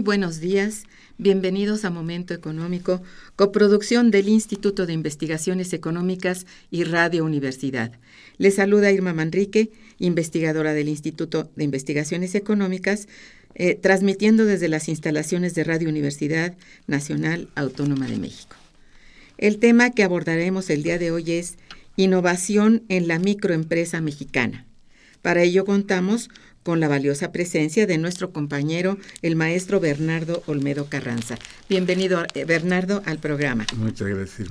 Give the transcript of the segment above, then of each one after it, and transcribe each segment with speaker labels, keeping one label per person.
Speaker 1: Buenos días, bienvenidos a Momento Económico, coproducción del Instituto de Investigaciones Económicas y Radio Universidad. Les saluda Irma Manrique, investigadora del Instituto de Investigaciones Económicas, eh, transmitiendo desde las instalaciones de Radio Universidad Nacional Autónoma de México. El tema que abordaremos el día de hoy es innovación en la microempresa mexicana. Para ello contamos con la valiosa presencia de nuestro compañero, el maestro Bernardo Olmedo Carranza. Bienvenido, eh, Bernardo, al programa.
Speaker 2: Muchas gracias.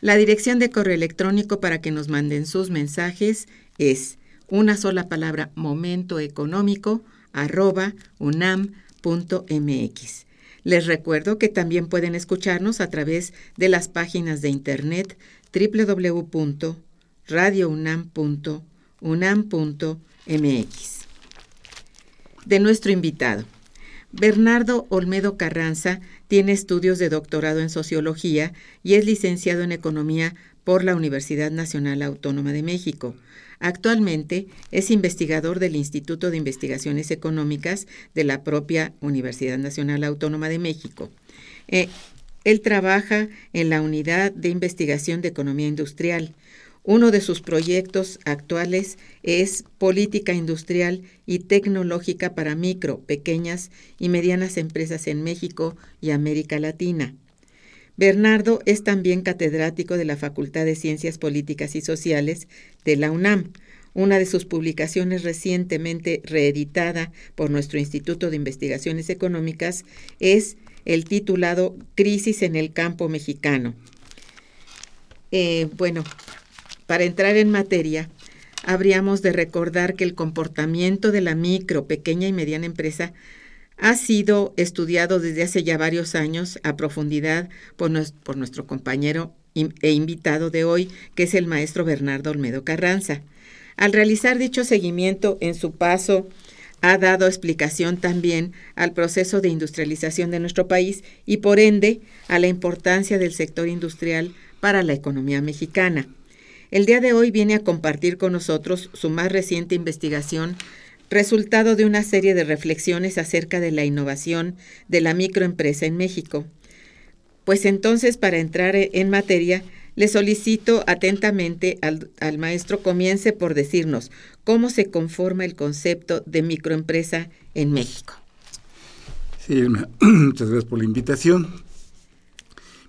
Speaker 1: La dirección de correo electrónico para que nos manden sus mensajes es una sola palabra momentoeconómico arroba unam.mx. Les recuerdo que también pueden escucharnos a través de las páginas de internet www.radiounam.unam.mx de nuestro invitado. Bernardo Olmedo Carranza tiene estudios de doctorado en sociología y es licenciado en economía por la Universidad Nacional Autónoma de México. Actualmente es investigador del Instituto de Investigaciones Económicas de la propia Universidad Nacional Autónoma de México. Eh, él trabaja en la Unidad de Investigación de Economía Industrial, uno de sus proyectos actuales es Política Industrial y Tecnológica para Micro, Pequeñas y Medianas Empresas en México y América Latina. Bernardo es también catedrático de la Facultad de Ciencias Políticas y Sociales de la UNAM. Una de sus publicaciones recientemente reeditada por nuestro Instituto de Investigaciones Económicas es el titulado Crisis en el campo mexicano. Eh, bueno, para entrar en materia, habríamos de recordar que el comportamiento de la micro, pequeña y mediana empresa ha sido estudiado desde hace ya varios años a profundidad por, nuestro, compañero e invitado de hoy, que es el maestro Bernardo Olmedo Carranza. Al realizar dicho seguimiento en su paso, ha dado explicación también al proceso de industrialización de nuestro país y por ende a la importancia del sector industrial para la economía mexicana. El día de hoy viene a compartir con nosotros su más reciente investigación, resultado de una serie de reflexiones acerca de la innovación de la microempresa en México. Pues entonces, para entrar en materia, le solicito atentamente al, maestro comience por decirnos cómo se conforma el concepto de microempresa en México.
Speaker 2: Sí, muchas gracias por la invitación.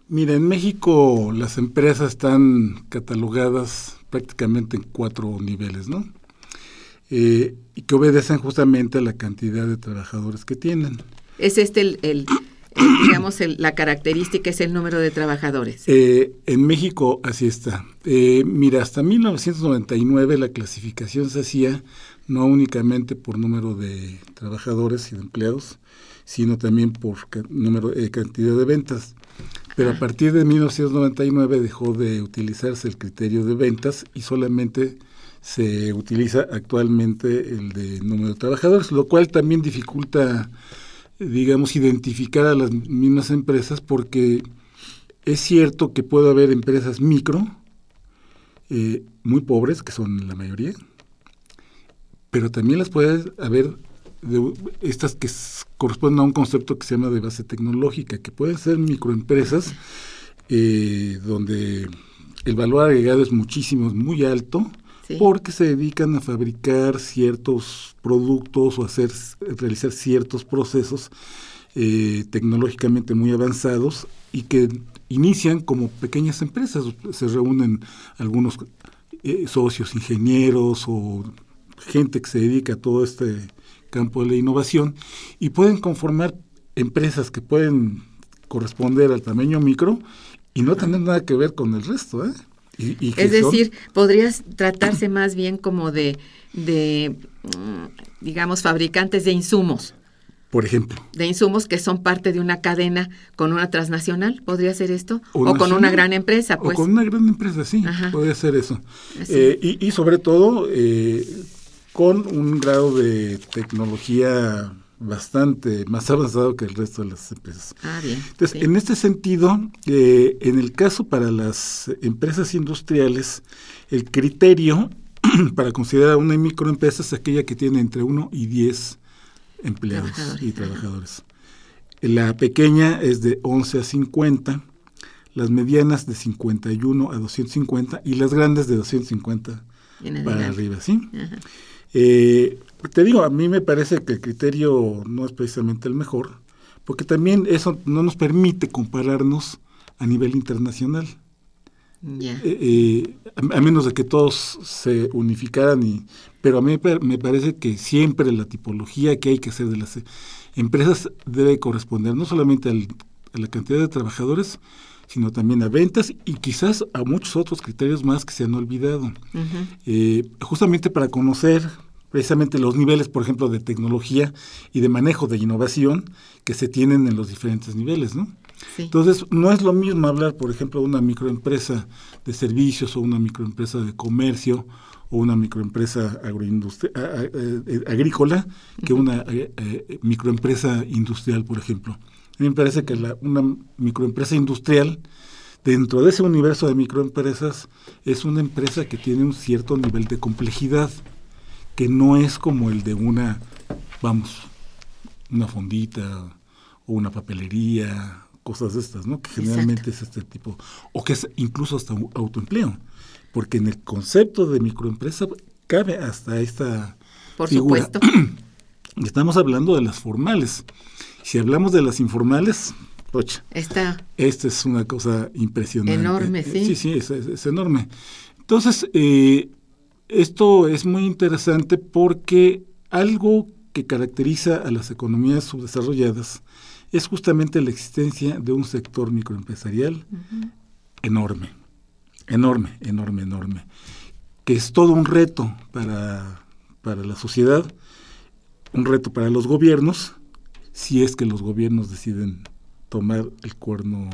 Speaker 2: Mira, en México las empresas están catalogadas prácticamente en cuatro niveles, ¿no? Eh, y que obedecen justamente a la cantidad de trabajadores que tienen.
Speaker 1: Es este el, digamos, la característica es el número de trabajadores.
Speaker 2: Eh, en México así está. Eh, mira, hasta 1999 la clasificación se hacía no únicamente por número de trabajadores y de empleados, sino también por número, cantidad de ventas. Pero a partir de 1999 dejó de utilizarse el criterio de ventas y solamente se utiliza actualmente el de número de trabajadores, lo cual también dificulta, digamos, identificar a las mismas empresas porque es cierto que puede haber empresas micro, eh, muy pobres, que son la mayoría, pero también las puede haber de estas que corresponden a un concepto que se llama de base tecnológica, que pueden ser microempresas eh, donde el valor agregado es muchísimo, es muy alto, porque se dedican a fabricar ciertos productos o hacer realizar ciertos procesos eh, tecnológicamente muy avanzados y que inician como pequeñas empresas. Se reúnen algunos eh, socios, ingenieros o gente que se dedica a todo este campo de la innovación y pueden conformar empresas que pueden corresponder al tamaño micro y no tener nada que ver con el resto. ¿eh?
Speaker 1: es decir, podrías tratarse más bien como de, de, mm, digamos, fabricantes de insumos.
Speaker 2: Por ejemplo.
Speaker 1: De insumos que son parte de una cadena con una transnacional, ¿podría ser esto? O, con una gran empresa, pues.
Speaker 2: O con una gran empresa, sí, podría ser eso. Eh, y, y, sobre todo, eh, con un grado de tecnología bastante más avanzado que el resto de las empresas.
Speaker 1: Ah, bien.
Speaker 2: Entonces, en este sentido, eh, en el caso para las empresas industriales, el criterio para considerar una microempresa es aquella que tiene entre 1 y 10 empleados y trabajadores. La pequeña es de 11 a 50, las medianas de 51 a 250 y las grandes de 250 para arriba, ¿sí? Eh, te digo, a mí me parece que el criterio no es precisamente el mejor, porque también eso no nos permite compararnos a nivel internacional.
Speaker 1: Eh,
Speaker 2: eh, a, menos de que todos se unificaran, y, pero a mí me parece que siempre la tipología que hay que hacer de las empresas debe corresponder no solamente a la cantidad de trabajadores, sino también a ventas y quizás a muchos otros criterios más que se han olvidado. justamente para conocer precisamente los niveles, por ejemplo, de tecnología y de manejo de innovación que se tienen en los diferentes niveles, ¿no? Entonces, no es lo mismo hablar, por ejemplo, de una microempresa de servicios o una microempresa de comercio o una microempresa eh, agrícola que una eh, eh, microempresa industrial, por ejemplo. A mí me parece que la, una microempresa industrial, dentro de ese universo de microempresas, es una empresa que tiene un cierto nivel de complejidad que no es como el de una, vamos, una fondita o una papelería, cosas de estas, ¿no? Que generalmente es este tipo, o que es incluso hasta un autoempleo, porque en el concepto de microempresa cabe hasta esta
Speaker 1: Por supuesto.
Speaker 2: Estamos hablando de las formales. Si hablamos de las informales, ocha,
Speaker 1: esta
Speaker 2: esta es una cosa impresionante.
Speaker 1: Enorme, sí.
Speaker 2: Sí, sí, es, es enorme. Entonces, eh, esto es muy interesante porque algo que caracteriza a las economías subdesarrolladas es justamente la existencia de un sector microempresarial enorme, enorme, enorme, enorme, que es todo un reto para, para la sociedad, un reto para los gobiernos, si es que los gobiernos deciden tomar el cuerno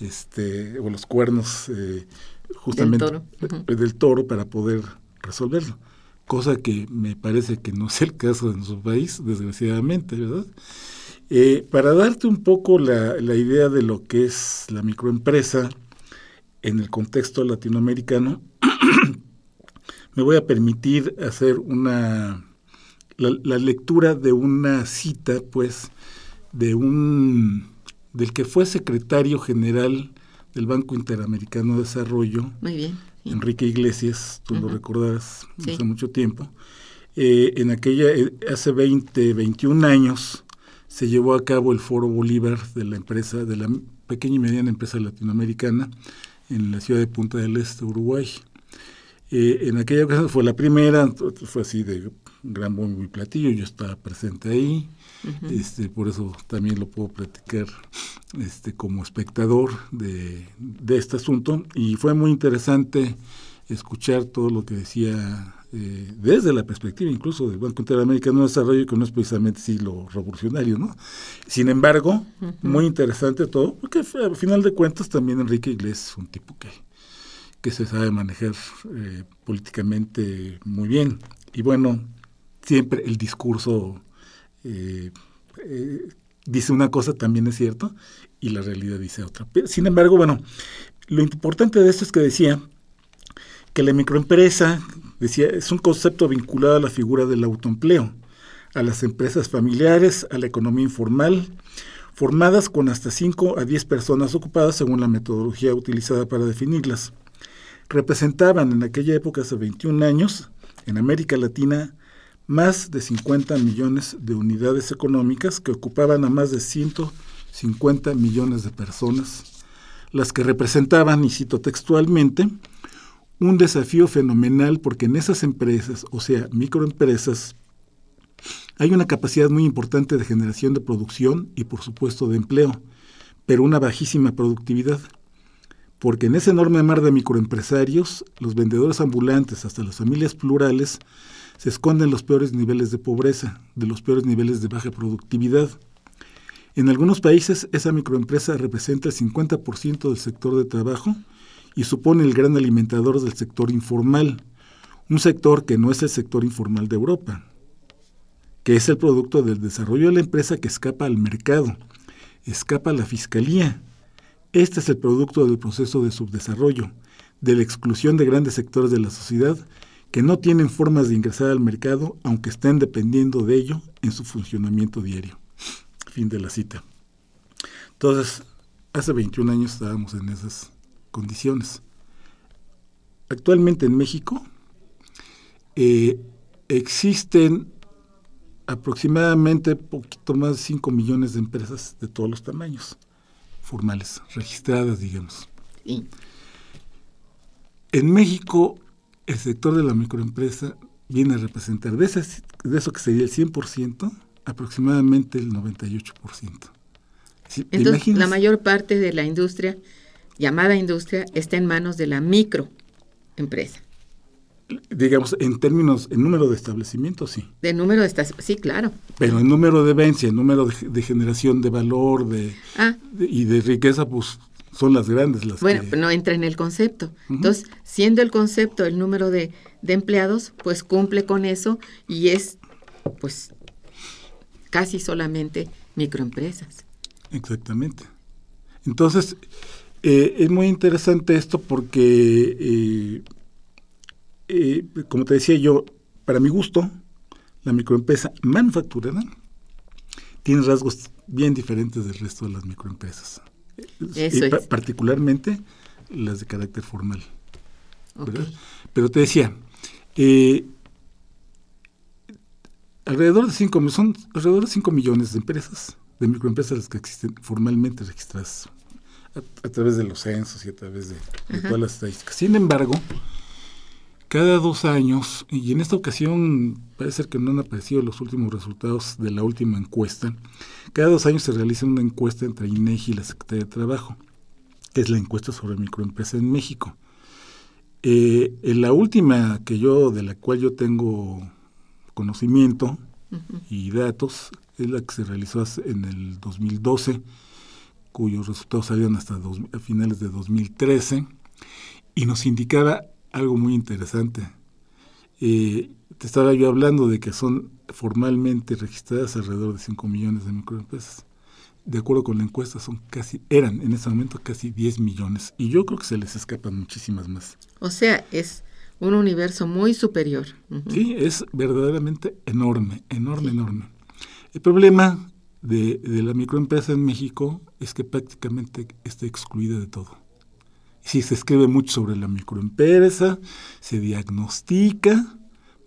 Speaker 2: este, o los cuernos eh, justamente del toro. para poder resolverlo. Cosa que me parece que no es el caso de nuestro país, desgraciadamente, ¿verdad? Eh, para darte un poco la, idea de lo que es la microempresa en el contexto latinoamericano, me voy a permitir hacer una la, lectura de una cita, pues, de un del que fue secretario general del Banco Interamericano de Desarrollo, Enrique Iglesias, tú lo recordarás hace mucho tiempo. Eh, en aquella, eh, hace 20, 21 años, se llevó a cabo el Foro Bolívar de la empresa, de la pequeña y mediana empresa latinoamericana en la ciudad de Punta del Este, Uruguay. Eh, en aquella ocasión fue la primera, fue así de gran bombo y platillo, yo estaba presente ahí, este, por eso también lo puedo platicar este, como espectador de, este asunto y fue muy interesante escuchar todo lo que decía eh, desde la perspectiva incluso del Banco Interamericano de Desarrollo, que no es precisamente sí lo revolucionario, ¿no? Sin embargo, muy interesante todo, porque al final de cuentas también Enrique Iglesias es un tipo que, que se sabe manejar eh, políticamente muy bien. Y bueno, siempre el discurso eh, eh, dice una cosa, también es cierto, y la realidad dice otra. sin embargo, bueno, lo importante de esto es que decía que la microempresa, decía, es un concepto vinculado a la figura del autoempleo, a las empresas familiares, a la economía informal, formadas con hasta 5 a 10 personas ocupadas según la metodología utilizada para definirlas. Representaban en aquella época, hace 21 años, en América Latina, más de 50 millones de unidades económicas que ocupaban a más de 150 millones de personas, las que representaban, y cito textualmente, un desafío fenomenal porque en esas empresas, o sea, microempresas, hay una capacidad muy importante de generación de producción y por supuesto de empleo, pero una bajísima productividad. Porque en ese enorme mar de microempresarios, los vendedores ambulantes hasta las familias plurales, se esconden los peores niveles de pobreza, de los peores niveles de baja productividad. En algunos países esa microempresa representa el 50% del sector de trabajo y supone el gran alimentador del sector informal, un sector que no es el sector informal de Europa, que es el producto del desarrollo de la empresa que escapa al mercado, escapa a la fiscalía. Este es el producto del proceso de subdesarrollo, de la exclusión de grandes sectores de la sociedad que no tienen formas de ingresar al mercado aunque estén dependiendo de ello en su funcionamiento diario. Fin de la cita. Entonces, hace 21 años estábamos en esas condiciones. Actualmente en México eh, existen aproximadamente poquito más de 5 millones de empresas de todos los tamaños, formales, registradas, digamos. En México, el sector de la microempresa viene a representar de, de eso que sería el 100%, aproximadamente el 98%.
Speaker 1: Entonces, la mayor parte de la industria, llamada industria, está en manos de la microempresa
Speaker 2: digamos, en términos, en número de establecimientos, sí.
Speaker 1: De número de establecimientos, sí, claro.
Speaker 2: Pero en número de vencia, en número de, generación de valor de, ah. y de riqueza, pues son las grandes las
Speaker 1: bueno, no entra en el concepto. Entonces, siendo el concepto el número de, de empleados, pues cumple con eso y es, pues, casi solamente microempresas.
Speaker 2: Exactamente. Entonces, eh, es muy interesante esto porque eh, eh, como te decía yo, para mi gusto, la microempresa manufacturera tiene rasgos bien diferentes del resto de las microempresas. Particularmente las de carácter formal. Pero te decía, eh, alrededor de 5 son alrededor de 5 millones de empresas, de microempresas las que existen formalmente registradas a, través de los censos y a través de, de todas las estadísticas. Sin embargo, cada dos años, y en esta ocasión parece que no han aparecido los últimos resultados de la última encuesta, cada dos años se realiza una encuesta entre INEGI y la Secretaría de Trabajo, que es la encuesta sobre microempresas en México. Eh, en la última que yo, de la cual yo tengo conocimiento y datos, es la que se realizó en el 2012, cuyos resultados salieron hasta a finales de 2013, y nos indicaba algo muy interesante. Eh, te estaba yo hablando de que son formalmente registradas alrededor de 5 millones de microempresas. De acuerdo con la encuesta, son casi, eran en ese momento casi 10 millones. Y yo creo que se les escapan muchísimas más.
Speaker 1: O sea, es un universo muy superior.
Speaker 2: Sí, es verdaderamente enorme, enorme, enorme. El problema de, de la microempresa en México es que prácticamente está excluida de todo. Sí, se escribe mucho sobre la microempresa, se diagnostica,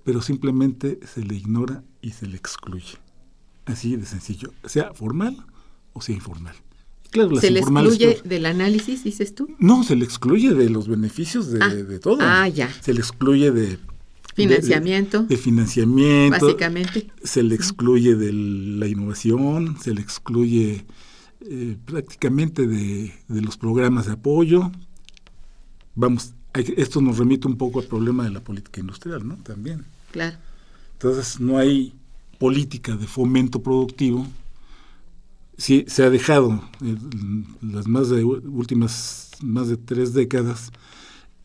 Speaker 2: pero simplemente se le ignora y se le excluye. Así de sencillo, sea formal o sea informal.
Speaker 1: Claro, ¿Se le excluye del análisis, dices tú?
Speaker 2: No, se le excluye de los beneficios de, ah, todo.
Speaker 1: Ah, ya.
Speaker 2: Se le excluye de...
Speaker 1: Financiamiento.
Speaker 2: De, financiamiento.
Speaker 1: Básicamente.
Speaker 2: Se le excluye de la innovación, se le excluye eh, prácticamente de, de los programas de apoyo, vamos, esto nos remite un poco al problema de la política industrial, ¿no? También.
Speaker 1: Claro.
Speaker 2: Entonces, no hay política de fomento productivo. Sí, se ha dejado en las más de últimas más de tres décadas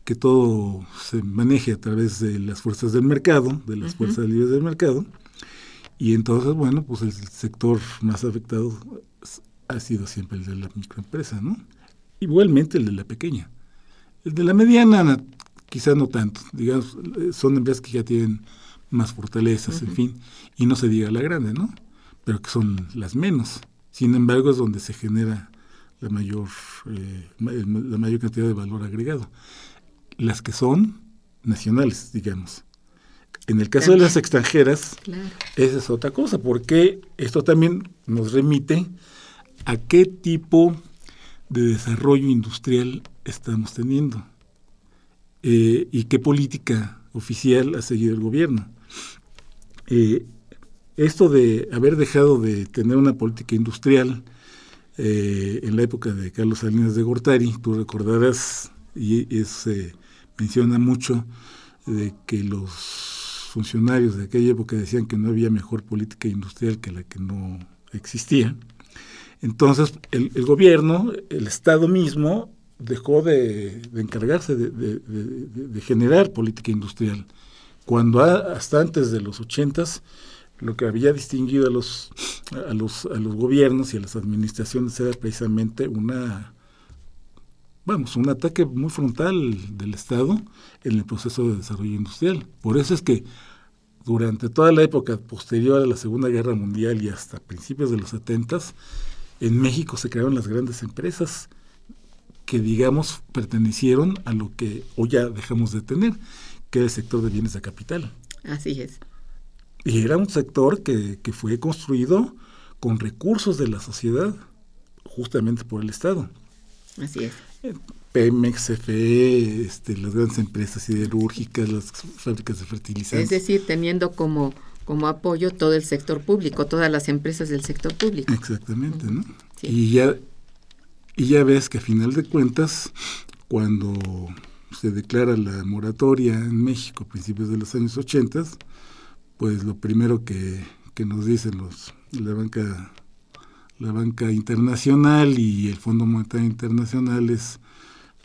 Speaker 2: que todo se maneje a través de las fuerzas del mercado, de las fuerzas libres del mercado, y entonces, bueno, pues el sector más afectado ha sido siempre el de la microempresa, ¿no? Igualmente el de la pequeña. El de la mediana quizás no tanto, digamos, son empresas que ya tienen más fortalezas, en fin, y no se diga la grande, ¿no? Pero que son las menos. Sin embargo, es donde se genera la mayor, eh, la mayor cantidad de valor agregado. Las que son nacionales, digamos. En el caso de las extranjeras, esa es otra cosa, porque esto también nos remite a qué tipo de desarrollo industrial estamos teniendo eh, y qué política oficial ha seguido el gobierno. Eh, esto de haber dejado de tener una política industrial eh, en la época de Carlos Salinas de Gortari, tú recordarás, y se menciona mucho, de que los funcionarios de aquella época decían que no había mejor política industrial que la que no existía. Entonces, el, gobierno, el Estado mismo, dejó de, encargarse de, generar política industrial, cuando hasta antes de los ochentas lo que había distinguido a los, a los, a los gobiernos y a las administraciones era precisamente una, vamos, un ataque muy frontal del Estado en el proceso de desarrollo industrial. Por eso es que durante toda la época posterior a la Segunda Guerra Mundial y hasta principios de los setentas, en México se crearon las grandes empresas que, digamos, pertenecieron a lo que hoy ya dejamos de tener, que era el sector de bienes de capital.
Speaker 1: Así es.
Speaker 2: Y era un sector que, que fue construido con recursos de la sociedad, justamente por el Estado.
Speaker 1: Así es.
Speaker 2: Eh, Pemex, CFE, este, las grandes empresas siderúrgicas, las fábricas de fertilizantes.
Speaker 1: Es decir, teniendo como, como apoyo todo el sector público, todas las empresas del sector público.
Speaker 2: Exactamente, ¿no? Y, ya, y ya ves que a final de cuentas, cuando se declara la moratoria en México a principios de los años 80, pues lo primero que, nos dicen los la banca la banca internacional y el Fondo Monetario Internacional es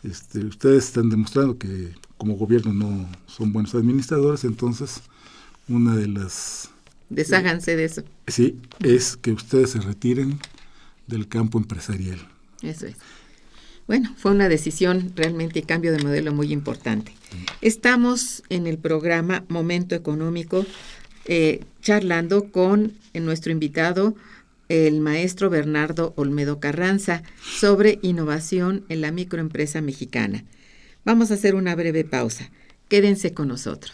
Speaker 2: este, ustedes están demostrando que como gobierno no son buenos administradores, entonces una de las
Speaker 1: desháganse de eso.
Speaker 2: Sí, es que ustedes se retiren del campo empresarial.
Speaker 1: Eso es. Bueno, fue una decisión realmente y cambio de modelo muy importante. Estamos en el programa Momento Económico eh, charlando con nuestro invitado, el maestro Bernardo Olmedo Carranza, sobre innovación en la microempresa mexicana. Vamos a hacer una breve pausa. Quédense con nosotros.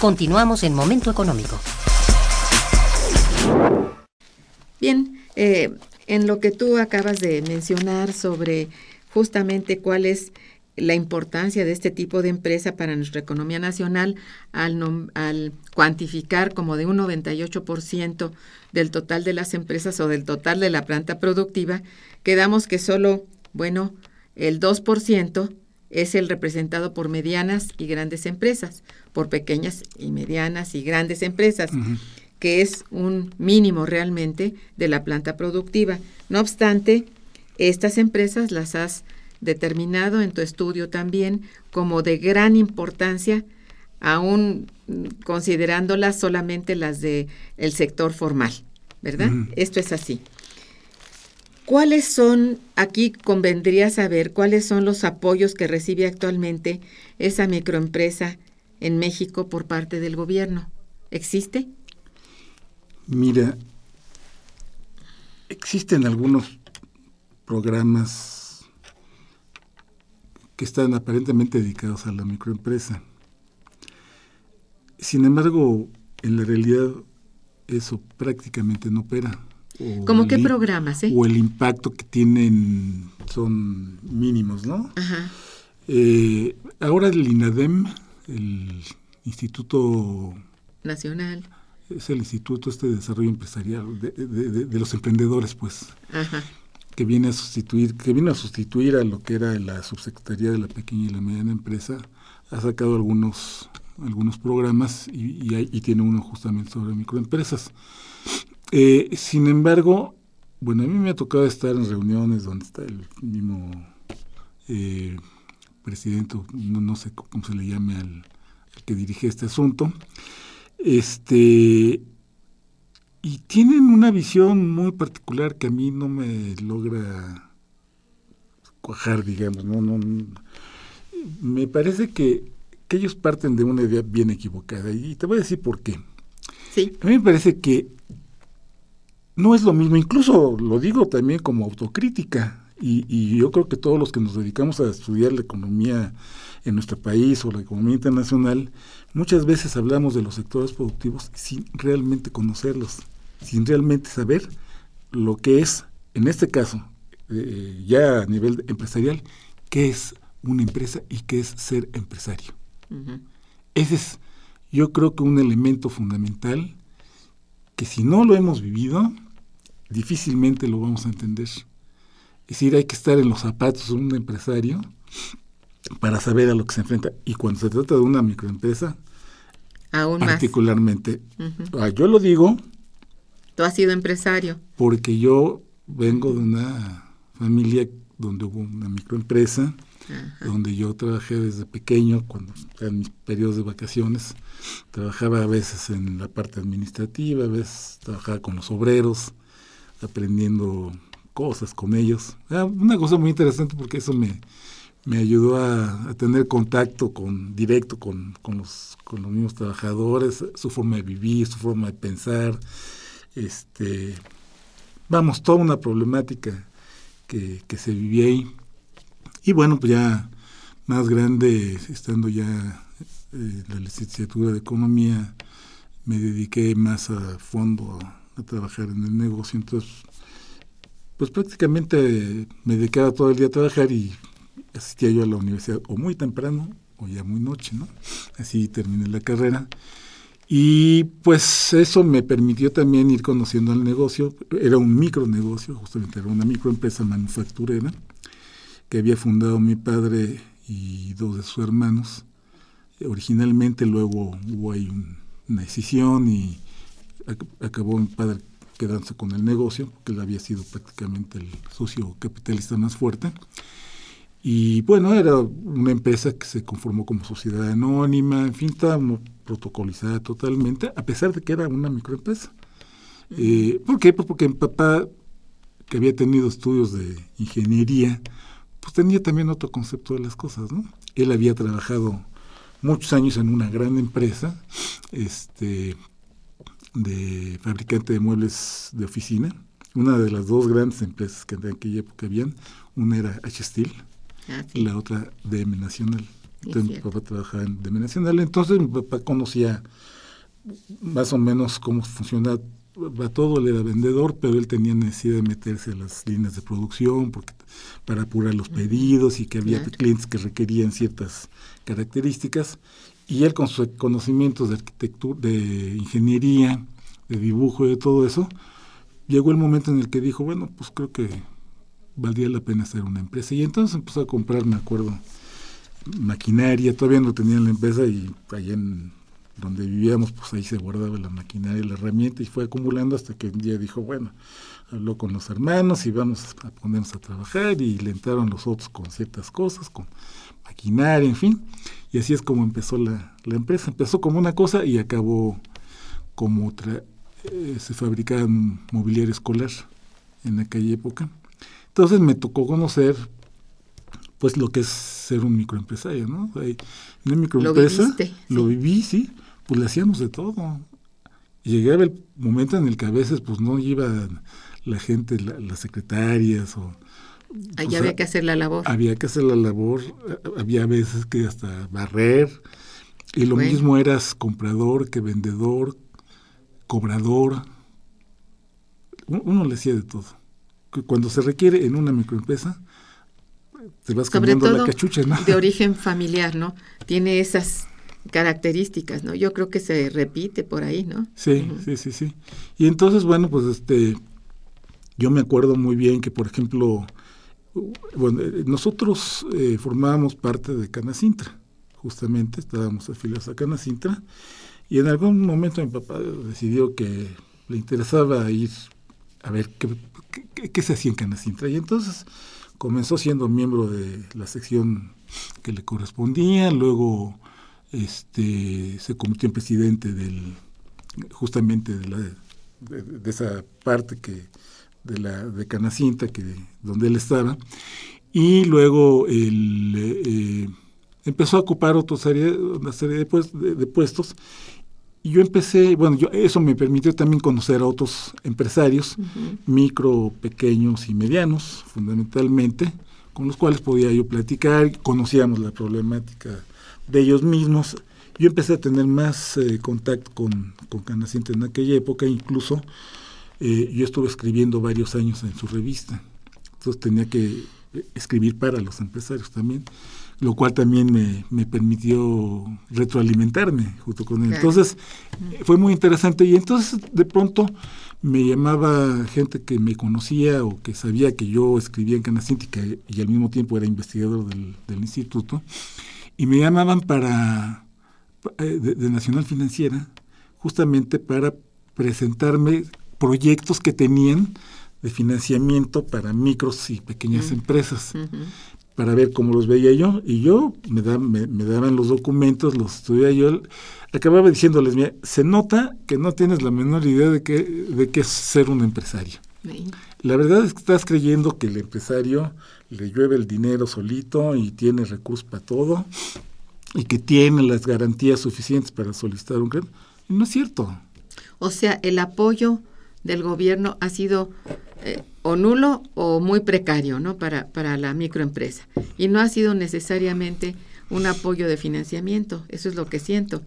Speaker 3: Continuamos en Momento Económico.
Speaker 1: Bien, eh, en lo que tú acabas de mencionar sobre justamente cuál es la importancia de este tipo de empresa para nuestra economía nacional al, al cuantificar como de un 98% del total de las empresas o del total de la planta productiva, quedamos que solo, bueno, el 2% es el representado por medianas y grandes empresas, por pequeñas y medianas y grandes empresas, que es un mínimo realmente de la planta productiva. No obstante, estas empresas las has determinado en tu estudio también como de gran importancia, aún considerándolas solamente las del el sector formal, ¿verdad? Esto es así. ¿Cuáles son, aquí convendría saber, cuáles son los apoyos que recibe actualmente esa microempresa en México por parte del gobierno? ¿Existe?
Speaker 2: Mira, existen algunos programas que están aparentemente dedicados a la microempresa. Sin embargo, en la realidad eso prácticamente no opera.
Speaker 1: ¿Cómo qué programas? Eh?
Speaker 2: O el impacto que tienen son mínimos, ¿no?
Speaker 1: Ajá.
Speaker 2: Eh, ahora el INADEM, el Instituto
Speaker 1: Nacional.
Speaker 2: Es el Instituto este de Desarrollo Empresarial, de, de, de los emprendedores, pues.
Speaker 1: Ajá
Speaker 2: que viene a sustituir, que vino a sustituir a lo que era la subsecretaría de la pequeña y la mediana empresa, ha sacado algunos, algunos programas y, y, tiene uno justamente sobre microempresas. Eh, sin embargo, bueno, a mí me ha tocado estar en reuniones donde está el mismo eh, presidente, no, no, sé cómo se le llame al, al que dirige este asunto, este y tienen una visión muy particular que a mí no me logra cuajar, digamos, no, no, me parece que, que, ellos parten de una idea bien equivocada y te voy a decir por qué.
Speaker 1: Sí.
Speaker 2: A mí me parece que no es lo mismo, incluso lo digo también como autocrítica, y, y yo creo que todos los que nos dedicamos a estudiar la economía en nuestro país o la economía internacional, muchas veces hablamos de los sectores productivos sin realmente conocerlos, sin realmente saber lo que es, en este caso, eh, ya a nivel empresarial, qué es una empresa y qué es ser empresario.
Speaker 1: Uh -huh.
Speaker 2: Ese es, yo creo que un elemento fundamental que si no lo hemos vivido, difícilmente lo vamos a entender. Es decir, hay que estar en los zapatos de un empresario para saber a lo que se enfrenta. Y cuando se trata de una microempresa,
Speaker 1: Aún
Speaker 2: particularmente,
Speaker 1: más. Uh -huh.
Speaker 2: yo lo digo.
Speaker 1: Tú has sido empresario.
Speaker 2: Porque yo vengo de una familia donde hubo una microempresa,
Speaker 1: Ajá.
Speaker 2: donde yo trabajé desde pequeño, cuando en mis periodos de vacaciones, trabajaba a veces en la parte administrativa, a veces trabajaba con los obreros, aprendiendo cosas con ellos. Era una cosa muy interesante porque eso me, me ayudó a, tener contacto con directo con, con, los, con los mismos trabajadores, su forma de vivir, su forma de pensar. Este, vamos, toda una problemática que, que se vivía ahí. Y bueno, pues ya más grande, estando ya en la licenciatura de Economía, me dediqué más a fondo a, trabajar en el negocio. Entonces, pues prácticamente me dedicaba todo el día a trabajar y asistía yo a la universidad o muy temprano o ya muy noche, ¿no? Así terminé la carrera. Y pues eso me permitió también ir conociendo el negocio. Era un micronegocio, justamente era una microempresa manufacturera que había fundado mi padre y dos de sus hermanos. Originalmente luego hubo ahí un, una decisión y acabó mi padre quedándose con el negocio, porque él había sido prácticamente el socio capitalista más fuerte. Y bueno, era una empresa que se conformó como sociedad anónima, en fin, estaba protocolizada totalmente, a pesar de que era una microempresa. Eh, ¿Por qué? Pues porque mi papá, que había tenido estudios de ingeniería, pues tenía también otro concepto de las cosas, ¿no? Él había trabajado muchos años en una gran empresa, este, de fabricante de muebles de oficina, una de las dos grandes empresas que en aquella época habían, una era H-Steel,
Speaker 1: Ah, sí.
Speaker 2: la otra DM Nacional. Entonces mi papá trabajaba en DM Nacional, entonces mi papá conocía más o menos cómo funcionaba todo, él era vendedor, pero él tenía necesidad de meterse a las líneas de producción porque, para apurar los pedidos y que había
Speaker 1: Claro.
Speaker 2: clientes que requerían ciertas características. Y él con sus conocimientos de arquitectura, de ingeniería, de dibujo y de todo eso, llegó el momento en el que dijo, bueno, pues creo que valdría la pena hacer una empresa. Y entonces empezó a comprar, me acuerdo, maquinaria, todavía no tenía la empresa y allá en donde vivíamos, pues ahí se guardaba la maquinaria y la herramienta y fue acumulando hasta que un día dijo, bueno, habló con los hermanos y vamos a ponernos a trabajar y le entraron los otros con ciertas cosas, con maquinaria, en fin. Y así es como empezó la, la empresa. Empezó como una cosa y acabó como otra. Eh, se fabricaba mobiliario escolar en aquella época. Entonces me tocó conocer pues lo que es ser un microempresario, ¿no? Una microempresa,
Speaker 1: viviste,
Speaker 2: lo
Speaker 1: sí.
Speaker 2: viví, sí, pues le hacíamos de todo. llegaba el momento en el que a veces pues no iba la gente, las secretarias o...
Speaker 1: Ahí había que hacer la labor.
Speaker 2: Había que hacer la labor, había veces que hasta barrer, y lo mismo eras comprador que vendedor, cobrador. Uno le hacía de todo. Cuando se requiere en una microempresa, te vas cambiando la cachucha, ¿no?
Speaker 1: De origen familiar, ¿no? Tiene esas características, ¿no? Yo creo que se repite por ahí, ¿no?
Speaker 2: Sí, sí, sí, sí. Y entonces, bueno, pues este, yo me acuerdo muy bien que, por ejemplo, bueno, nosotros eh, formábamos parte de Canacintra, justamente, estábamos afiliados a Canacintra, y en algún momento mi papá decidió que le interesaba ir a ver qué, qué se hacía en Canacintra, y entonces comenzó siendo miembro de la sección que le correspondía, luego este, se convirtió en presidente del justamente de, la, de, esa parte que de la de Canacinta que donde él estaba. Y luego él, eh, empezó a ocupar otra serie, una serie de, puestos. Y yo empecé, bueno, yo, eso me permitió también conocer a otros empresarios, micro, pequeños y medianos, fundamentalmente, con los cuales podía yo platicar, conocíamos la problemática de ellos mismos. Yo empecé a tener más eh, contacto con, con Canacinta en aquella época, incluso eh, yo estuve escribiendo varios años en su revista, entonces tenía que eh, escribir para los empresarios también, lo cual también me, me permitió retroalimentarme junto con él. Entonces fue muy interesante. Y entonces de pronto me llamaba gente que me conocía o que sabía que yo escribía en Canacinta y, al mismo tiempo era investigador del, del instituto y me llamaban para eh, de, Nacional Financiera justamente para presentarme proyectos que tenían de financiamiento para micros y pequeñas empresas para ver cómo los veía yo. Y yo me, me, daban los documentos los estudiaba yo. Acababa diciéndoles mira se nota que no tienes la menor idea de qué de qué es ser un empresario. La verdad es que estás creyendo que el empresario le llueve el dinero solito y tiene recursos para todo y que tiene las garantías suficientes para solicitar un crédito. no es cierto.
Speaker 1: O sea, el apoyo del gobierno ha sido eh, o nulo o muy precario ¿no? para, para la microempresa. Y no ha sido necesariamente un apoyo de financiamiento, eso es lo que siento,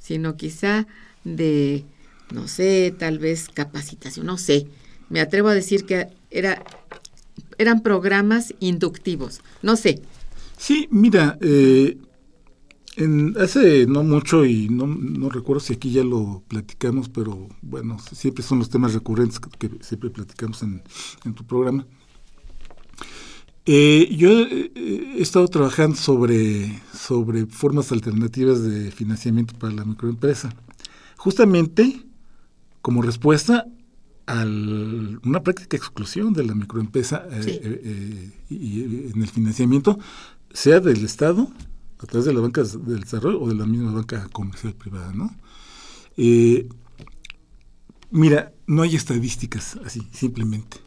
Speaker 1: sino quizá de, no sé, tal vez capacitación, no sé. Me atrevo a decir que era eran programas inductivos. No sé.
Speaker 2: Sí, mira, eh, en, hace no mucho y no, no, recuerdo si aquí ya lo platicamos, pero bueno, siempre son los temas recurrentes que, siempre platicamos en, tu programa. Eh, yo eh, he estado trabajando sobre, sobre formas alternativas de financiamiento para la microempresa, justamente como respuesta a una práctica exclusión de la microempresa eh, eh, y, en el financiamiento, sea del Estado, a través de la banca del desarrollo o de la misma banca comercial privada, ¿no? Eh, mira, no hay estadísticas así, simplemente.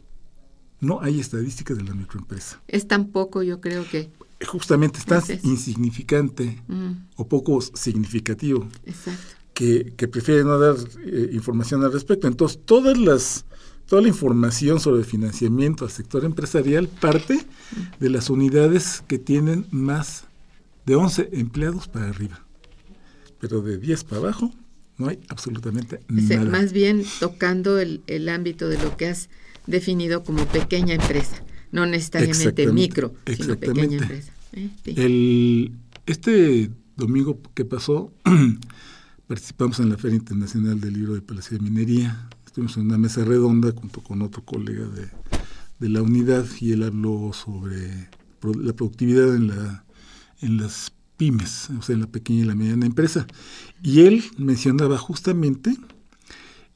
Speaker 2: No hay estadísticas de la microempresa.
Speaker 1: Es tan poco, yo creo que.
Speaker 2: Justamente, es tan insignificante mm. o poco significativo.
Speaker 1: Exacto
Speaker 2: que, que prefiere no dar eh, información al respecto. Entonces, todas las, toda la información sobre financiamiento al sector empresarial parte de las unidades que tienen más de 11 empleados para arriba. Pero de 10 para abajo no hay absolutamente nada.
Speaker 1: Más bien tocando el, el ámbito de lo que has definido como pequeña empresa, no necesariamente micro, sino pequeña empresa. ¿eh?
Speaker 2: El, este domingo que pasó, participamos en la Feria Internacional del Libro de Palacio de Minería, estuvimos en una mesa redonda junto con otro colega de, de la unidad y él habló sobre la productividad en, la, en las pymes, o sea, en la pequeña y la mediana empresa. Y él mencionaba justamente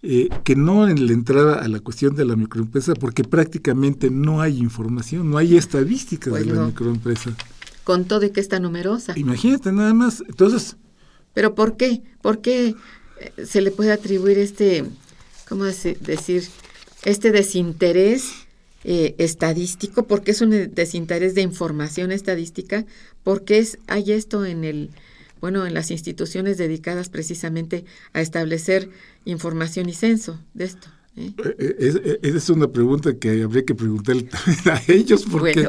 Speaker 2: eh, que no en la entrada a la cuestión de la microempresa, porque prácticamente no hay información, no hay estadísticas de la microempresa.
Speaker 1: Con todo y que está numerosa.
Speaker 2: Imagínate nada más. Entonces,
Speaker 1: pero ¿por qué? ¿Por qué eh, se le puede atribuir este, ¿cómo decir? Este desinterés eh, estadístico, ¿por qué es un desinterés de información estadística? ¿Por qué es, hay esto en el, bueno, en las instituciones dedicadas precisamente a establecer información y censo de esto. ¿eh?
Speaker 2: Esa es una pregunta que habría que preguntarle también a ellos, porque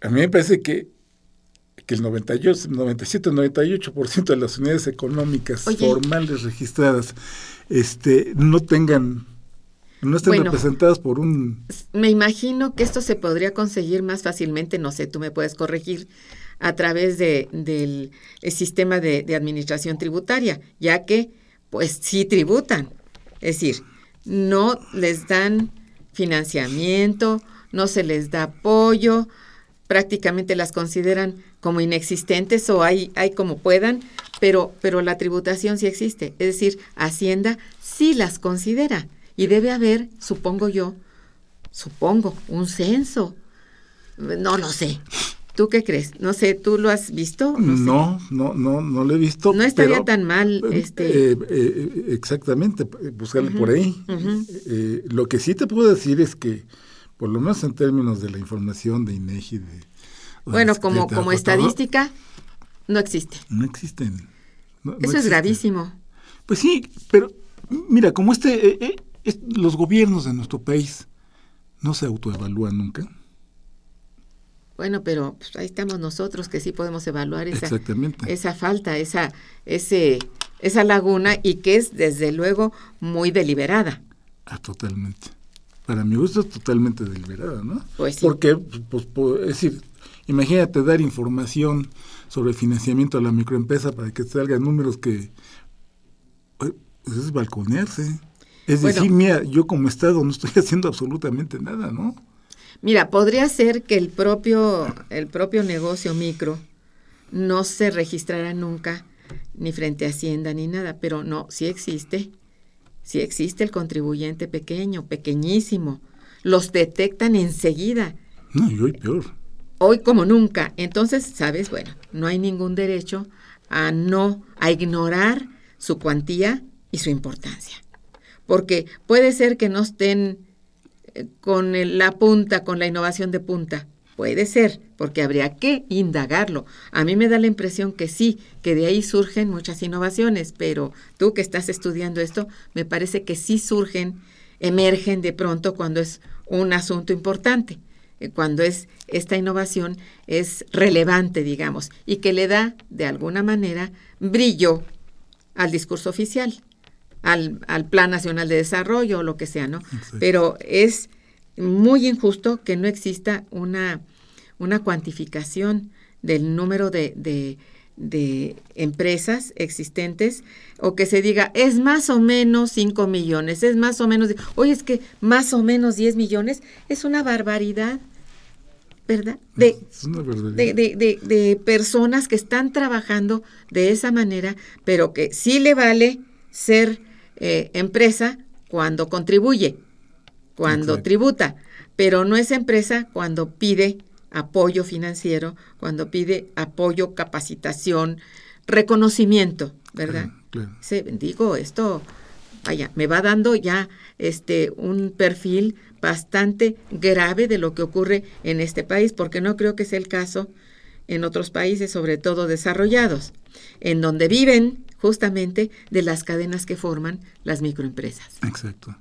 Speaker 2: a mí me parece que, que el 98, 97, 98% de las unidades económicas formales registradas este, no tengan no estén representadas por un...
Speaker 1: Me imagino que esto se podría conseguir más fácilmente, no sé, tú me puedes corregir, a través de, del sistema de, de, administración tributaria, ya que pues sí tributan. Es decir, no les dan financiamiento, no se les da apoyo, prácticamente las consideran como inexistentes o hay, hay como puedan, pero, pero la tributación sí existe. Es decir, Hacienda sí las considera y debe haber, supongo yo, supongo, un censo. No lo sé. ¿Tú qué crees? No sé, ¿tú lo has visto?
Speaker 2: No, no, no, no, lo he visto.
Speaker 1: No estaría tan mal.
Speaker 2: Eh,
Speaker 1: este...
Speaker 2: Eh, eh, exactamente, buscarle por ahí. lo que sí te puedo decir es que, por lo menos en términos de la información de INEGI, de,
Speaker 1: bueno, como, como estadística, no existe.
Speaker 2: No existen.
Speaker 1: Eso es gravísimo.
Speaker 2: Pues sí, pero mira, como este, los gobiernos de nuestro país no se autoevalúan nunca
Speaker 1: bueno, pero pues, ahí estamos nosotros que sí podemos evaluar esa, esa falta, esa, ese, esa laguna y que es desde luego muy deliberada.
Speaker 2: Ah, totalmente. Para mi gusto es totalmente deliberada, ¿no?
Speaker 1: Pues sí.
Speaker 2: Porque, pues, es decir, imagínate dar información sobre financiamiento a la microempresa para que salgan números que pues es balconearse. Es decir, mira, yo como Estado no estoy haciendo absolutamente nada, ¿no?
Speaker 1: Mira, podría ser que el propio, el propio negocio micro no se registrara nunca ni frente a Hacienda ni nada, pero no, sí existe. Sí existe el contribuyente pequeño, pequeñísimo. Los detectan enseguida.
Speaker 2: No, y hoy peor.
Speaker 1: Hoy como nunca. Entonces, ¿sabes? Bueno, no hay ningún derecho a no, a ignorar su cuantía y su importancia. Porque puede ser que no estén con la punta, con la innovación de punta. Puede ser, porque habría que indagarlo. A mí me da la impresión que sí, que de ahí surgen muchas innovaciones, pero tú que estás estudiando esto, me parece que sí surgen, emergen de pronto cuando es un asunto importante, eh, cuando es esta innovación es relevante, digamos, y que le da de alguna manera brillo al discurso oficial al, al, Plan Nacional de Desarrollo o lo que sea, ¿no? Pero es muy injusto que no exista una, una cuantificación del número de, de, de, empresas existentes o que se diga es más o menos 5 millones, es más o menos, oye, es que más o menos 10 millones es una barbaridad. ¿Verdad? De, de, de, de personas que están trabajando de esa manera, pero que sí le vale ser eh, empresa cuando contribuye, cuando tributa, pero no es empresa cuando pide apoyo financiero, cuando pide apoyo, capacitación, reconocimiento, ¿verdad? digo, esto, vaya, me va dando ya este un perfil bastante grave de lo que ocurre en este país, porque no creo que sea el caso en otros países, sobre todo desarrollados, en donde viven justamente de las cadenas que forman las microempresas.
Speaker 2: Exacto.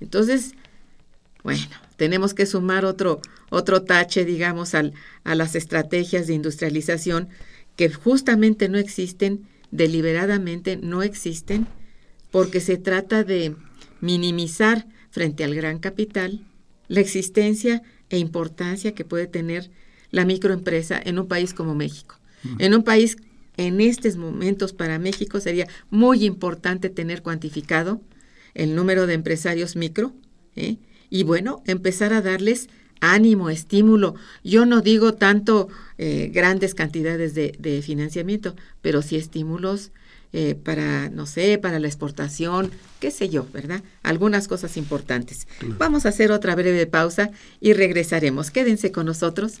Speaker 1: Entonces, bueno, tenemos que sumar otro, otro tache, digamos, al, a las estrategias de industrialización que justamente no existen, deliberadamente no existen, porque se trata de minimizar frente al gran capital la existencia e importancia que puede tener la microempresa en un país como México. En un país en estos momentos para México sería muy importante tener cuantificado el número de empresarios micro ¿eh? y bueno, empezar a darles ánimo, estímulo. Yo no digo tanto eh, grandes cantidades de, financiamiento, pero sí estímulos eh, para, no sé, para la exportación, qué sé yo, ¿verdad? Algunas cosas importantes. Vamos a hacer otra breve pausa y regresaremos. Quédense con nosotros.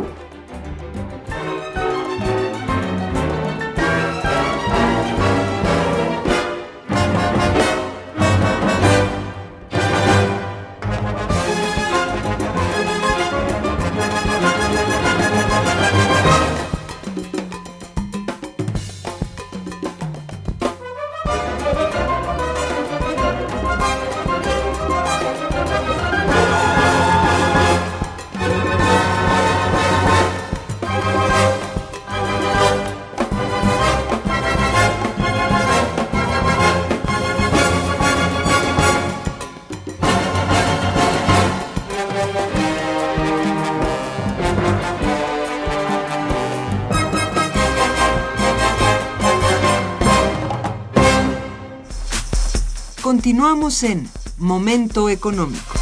Speaker 4: Continuamos en Momento Económico.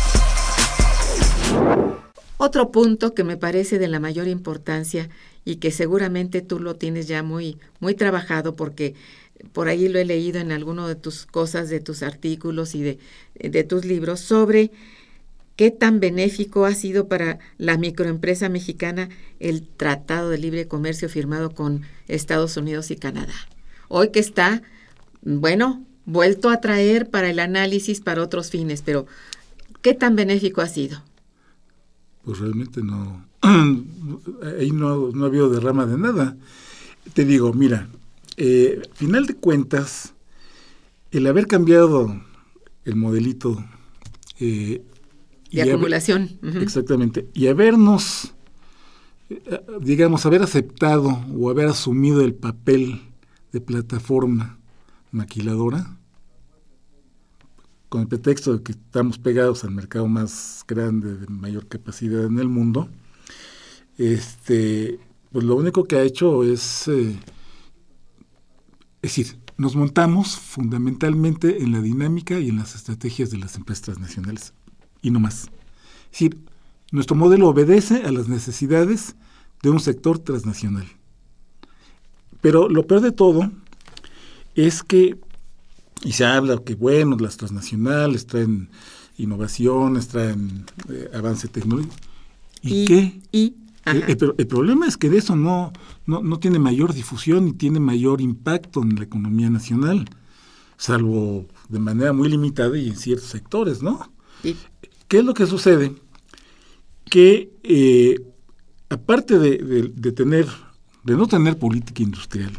Speaker 1: Otro punto que me parece de la mayor importancia y que seguramente tú lo tienes ya muy, muy trabajado porque por ahí lo he leído en alguno de tus cosas, de tus artículos y de, de tus libros, sobre qué tan benéfico ha sido para la microempresa mexicana el Tratado de Libre Comercio firmado con Estados Unidos y Canadá. Hoy que está, bueno, vuelto a traer para el análisis para otros fines, pero ¿qué tan benéfico ha sido?
Speaker 2: pues realmente no, ahí no, no ha habido derrama de nada. Te digo, mira, eh, final de cuentas, el haber cambiado el modelito
Speaker 1: eh, de acumulación.
Speaker 2: Exactamente. Y habernos, eh, digamos, haber aceptado o haber asumido el papel de plataforma maquiladora, con el pretexto de que estamos pegados al mercado más grande, de mayor capacidad en el mundo, este, pues lo único que ha hecho es, eh, es decir, nos montamos fundamentalmente en la dinámica y en las estrategias de las empresas transnacionales, y no más. Es decir, nuestro modelo obedece a las necesidades de un sector transnacional. Pero lo peor de todo es que y se habla que, bueno, las transnacionales traen innovaciones, traen eh, avance tecnológico. ¿Y, qué?
Speaker 1: Y,
Speaker 2: el, el, problema es que de eso no, no, no tiene mayor difusión ni tiene mayor impacto en la economía nacional, salvo de manera muy limitada y en ciertos sectores, ¿no? ¿Qué es lo que sucede? Que eh, aparte de, de tener, de no tener política industrial,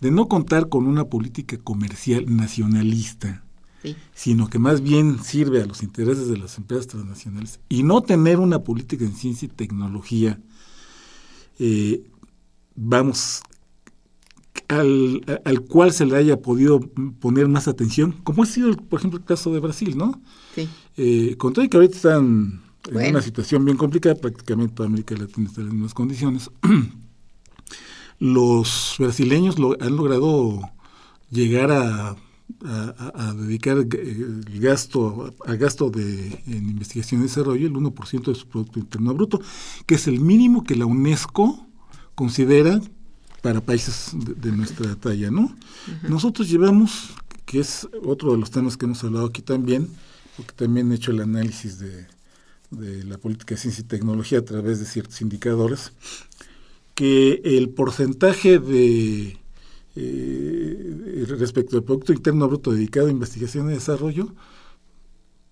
Speaker 2: de no contar con una política comercial nacionalista, sino que más bien sirve a los intereses de las empresas transnacionales, y no tener una política en ciencia y tecnología, eh, vamos, al, al, cual se le haya podido poner más atención, como ha sido, por ejemplo, el caso de Brasil, ¿no?
Speaker 1: Sí.
Speaker 2: Eh, con todo y que ahorita están en una situación bien complicada, prácticamente toda América Latina está en las mismas condiciones. los brasileños lo, han logrado llegar a, dedicar el gasto al gasto de en investigación y desarrollo el 1% de su producto interno bruto, que es el mínimo que la UNESCO considera para países de, nuestra talla, ¿no? Nosotros llevamos, que es otro de los temas que hemos hablado aquí también, porque también he hecho el análisis de, de la política de ciencia y tecnología a través de ciertos indicadores, que el porcentaje de eh, respecto al Producto Interno Bruto dedicado a investigación y desarrollo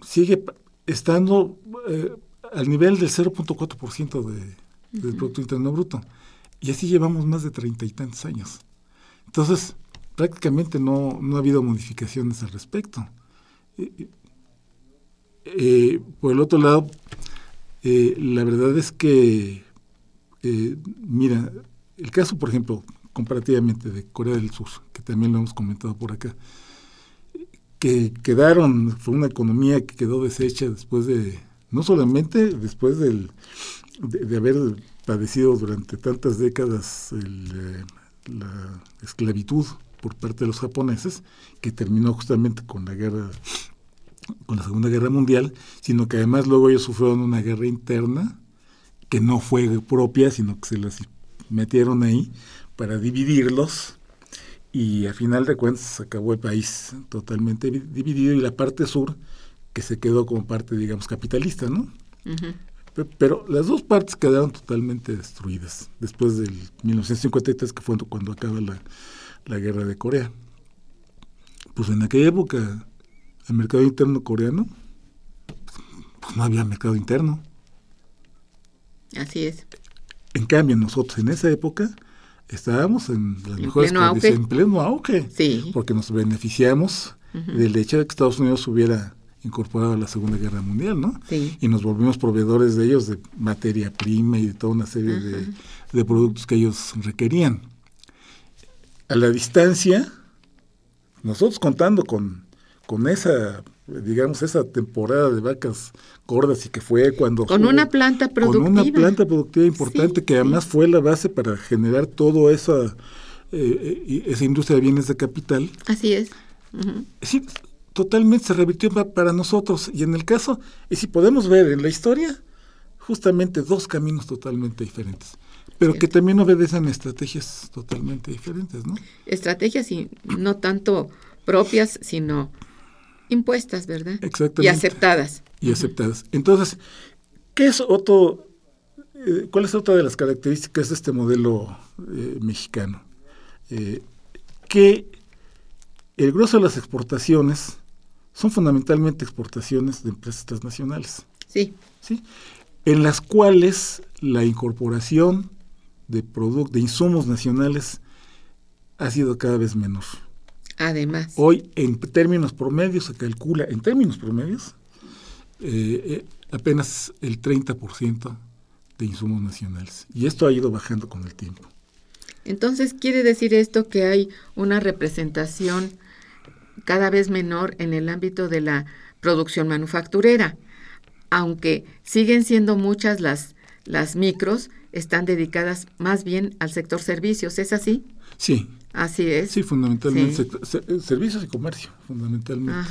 Speaker 2: sigue estando eh, al nivel del 0.4% de, del Producto Interno Bruto. Y así llevamos más de treinta y tantos años. Entonces, prácticamente no, no ha habido modificaciones al respecto. Eh, por el otro lado, la verdad es que eh, mira, el caso, por ejemplo, comparativamente de Corea del Sur, que también lo hemos comentado por acá, que quedaron, fue una economía que quedó deshecha después de, no solamente después del, de, haber padecido durante tantas décadas eh, la esclavitud por parte de los japoneses, que terminó justamente con la guerra, con la Segunda Guerra Mundial, sino que además luego ellos sufrieron una guerra interna que no fue propia, sino que se las metieron ahí para dividirlos y a final de cuentas acabó el país totalmente dividido y la parte sur que se quedó como parte, digamos, capitalista, ¿no? pero, las dos partes quedaron totalmente destruidas después del 1953, que fue cuando acaba la, la guerra de Corea. Pues en aquella época el mercado interno coreano, pues no había mercado interno.
Speaker 1: Así es.
Speaker 2: En cambio, nosotros en esa época estábamos en las mejores condiciones, en pleno auge,
Speaker 1: sí.
Speaker 2: porque nos beneficiamos del hecho de que Estados Unidos hubiera incorporado a la Segunda Guerra Mundial, ¿no?
Speaker 1: Sí.
Speaker 2: Y nos volvimos proveedores de ellos de materia prima y de toda una serie de, de, productos que ellos requerían. A la distancia, nosotros contando con, con esa digamos, esa temporada de vacas gordas y que fue cuando...
Speaker 1: Con una planta productiva.
Speaker 2: Con una planta productiva importante que además fue la base para generar toda esa, eh, esa industria de bienes de capital.
Speaker 1: Así es.
Speaker 2: sí, totalmente se revirtió para nosotros. Y en el caso, y si podemos ver en la historia, justamente dos caminos totalmente diferentes, pero que también obedecen estrategias totalmente diferentes, ¿no?
Speaker 1: Estrategias y no tanto propias, sino impuestas, ¿verdad?
Speaker 2: Exactamente.
Speaker 1: Y aceptadas.
Speaker 2: Y aceptadas. Entonces, ¿qué es otro, eh, cuál es otra de las características de este modelo eh, mexicano? Eh, que el grueso de las exportaciones son fundamentalmente exportaciones de empresas transnacionales.
Speaker 1: Sí.
Speaker 2: ¿sí? En las cuales la incorporación de, de insumos nacionales ha sido cada vez menor.
Speaker 1: Además.
Speaker 2: Hoy, en términos promedios, se calcula, en términos promedios, eh, eh, apenas el 30% de insumos nacionales. Y esto ha ido bajando con el tiempo.
Speaker 1: Entonces, quiere decir esto que hay una representación cada vez menor en el ámbito de la producción manufacturera, aunque siguen siendo muchas las, las micros, están dedicadas más bien al sector servicios, ¿es así?
Speaker 2: Sí.
Speaker 1: Así es.
Speaker 2: Sí, fundamentalmente eh, servicios y comercio, fundamentalmente.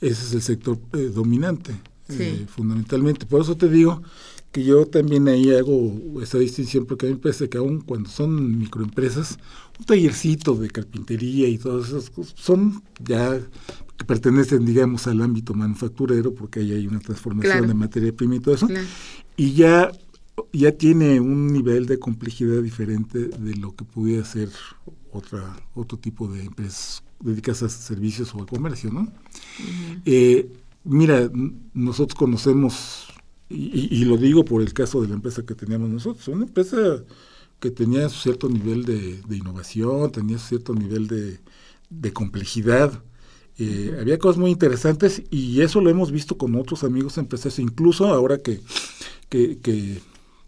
Speaker 2: Ese es el sector eh, dominante, eh, fundamentalmente. Por eso te digo que yo también ahí hago esa distinción, porque a mí me parece que aún cuando son microempresas, un tallercito de carpintería y todas esas cosas, son ya que pertenecen, digamos, al ámbito manufacturero, porque ahí hay una transformación de materia prima y todo eso, y ya, ya tiene un nivel de complejidad diferente de lo que pudiera ser otra, otro tipo de empresas dedicadas a servicios o a comercio, ¿no? Eh, mira, nosotros conocemos y, lo digo por el caso de la empresa que teníamos nosotros, una empresa que tenía cierto nivel de, innovación, tenía cierto nivel de, complejidad. Eh, había cosas muy interesantes y eso lo hemos visto con otros amigos empresarios, incluso ahora que, que,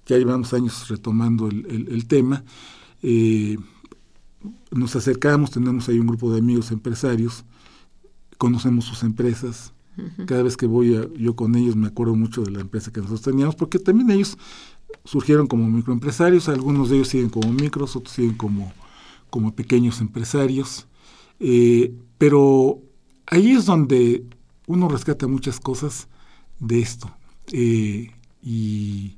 Speaker 2: ya llevamos años retomando el, tema. Eh, nos acercamos, tenemos ahí un grupo de amigos empresarios, conocemos sus empresas, cada vez que voy yo con ellos me acuerdo mucho de la empresa que nosotros teníamos, porque también ellos surgieron como microempresarios, algunos de ellos siguen como micros, otros siguen como, como pequeños empresarios, eh, pero ahí es donde uno rescata muchas cosas de esto. Eh, y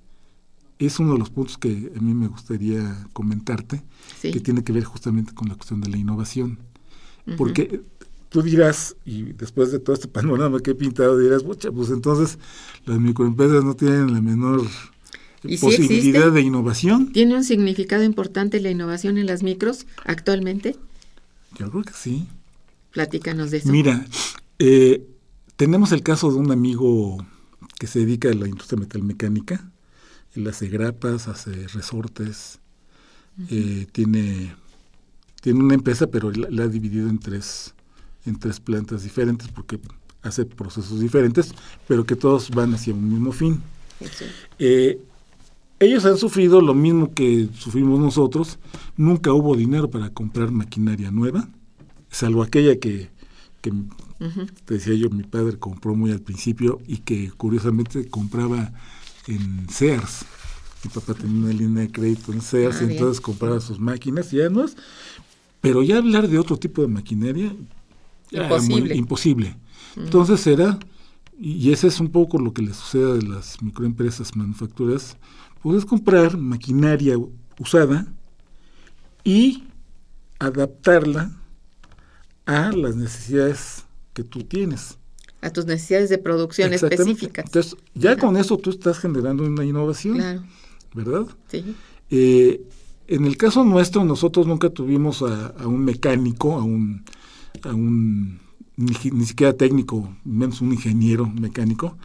Speaker 2: es uno de los puntos que a mí me gustaría comentarte, que tiene que ver justamente con la cuestión de la innovación. Porque tú dirás, y después de todo este panorama que he pintado, dirás, pues entonces las microempresas no tienen la menor posibilidad de innovación.
Speaker 1: ¿Tiene un significado importante la innovación en las micros actualmente?
Speaker 2: Yo creo que sí.
Speaker 1: Platícanos de eso.
Speaker 2: Mira, eh, tenemos el caso de un amigo que se dedica a la industria metalmecánica. Él hace grapas, hace resortes, eh, tiene, tiene una empresa, pero la ha dividido en tres en tres plantas diferentes porque hace procesos diferentes, pero que todos van hacia un mismo fin. Eh, ellos han sufrido lo mismo que sufrimos nosotros. Nunca hubo dinero para comprar maquinaria nueva, salvo aquella que, que te decía yo, mi padre compró muy al principio y que curiosamente compraba en Sears. Mi papá tenía una línea de crédito en Sears y ah, entonces compraba sus máquinas y es. Pero ya hablar de otro tipo de maquinaria,
Speaker 1: Imposible.
Speaker 2: imposible. Entonces era, y ese es un poco lo que le sucede a las microempresas manufacturas, puedes comprar maquinaria usada y adaptarla a las necesidades que tú tienes.
Speaker 1: A tus necesidades de producción específicas.
Speaker 2: Entonces, ya con eso tú estás generando una innovación. Claro. ¿Verdad?
Speaker 1: Sí.
Speaker 2: Eh, en el caso nuestro, nosotros nunca tuvimos a, a un mecánico, a un a un ni, siquiera técnico, menos un ingeniero mecánico,